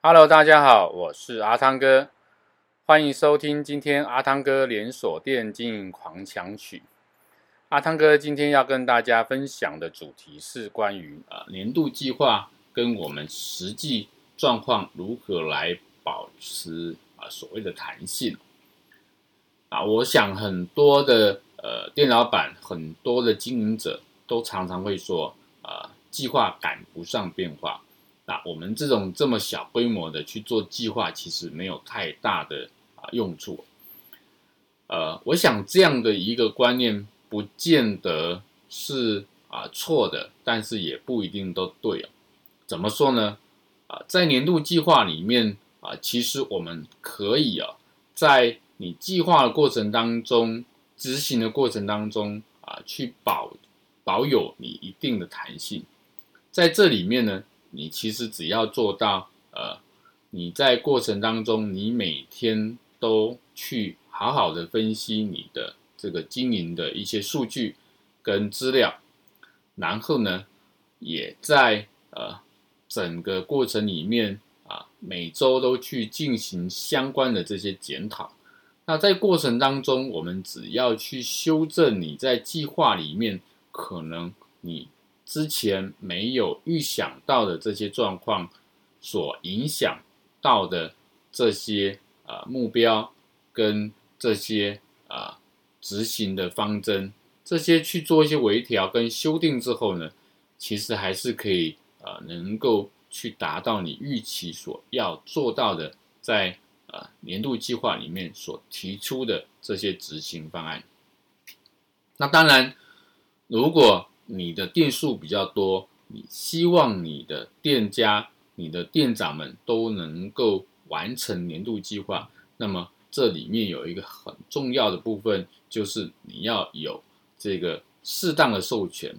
Hello，大家好，我是阿汤哥，欢迎收听今天阿汤哥连锁店经营狂想曲。阿汤哥今天要跟大家分享的主题是关于呃年度计划跟我们实际状况如何来保持啊所谓的弹性啊。我想很多的呃店老板，很多的经营者都常常会说，呃计划赶不上变化。那我们这种这么小规模的去做计划，其实没有太大的啊用处。呃，我想这样的一个观念。不见得是啊错的，但是也不一定都对哦。怎么说呢？啊，在年度计划里面啊，其实我们可以啊，在你计划的过程当中、执行的过程当中啊，去保保有你一定的弹性。在这里面呢，你其实只要做到呃，你在过程当中，你每天都去好好的分析你的。这个经营的一些数据跟资料，然后呢，也在呃整个过程里面啊，每周都去进行相关的这些检讨。那在过程当中，我们只要去修正你在计划里面可能你之前没有预想到的这些状况所影响到的这些啊目标跟这些啊。执行的方针，这些去做一些微调跟修订之后呢，其实还是可以呃，能够去达到你预期所要做到的，在呃年度计划里面所提出的这些执行方案。那当然，如果你的店数比较多，你希望你的店家、你的店长们都能够完成年度计划，那么。这里面有一个很重要的部分，就是你要有这个适当的授权，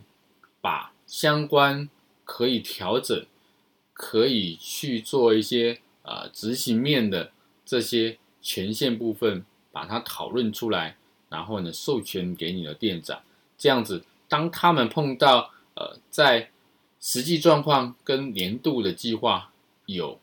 把相关可以调整、可以去做一些啊、执行面的这些权限部分，把它讨论出来，然后呢授权给你的店长，这样子，当他们碰到呃在实际状况跟年度的计划有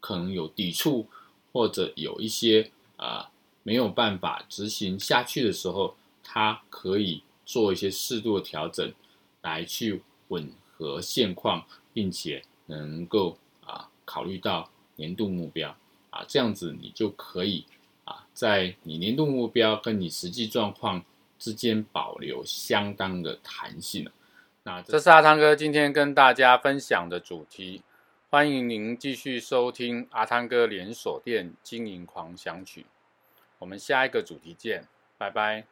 可能有抵触，或者有一些。啊，没有办法执行下去的时候，它可以做一些适度的调整，来去吻合现况，并且能够啊考虑到年度目标啊，这样子你就可以啊，在你年度目标跟你实际状况之间保留相当的弹性了。那这是阿汤哥今天跟大家分享的主题，欢迎您继续收听阿汤哥连锁店经营狂想曲。我们下一个主题见，拜拜。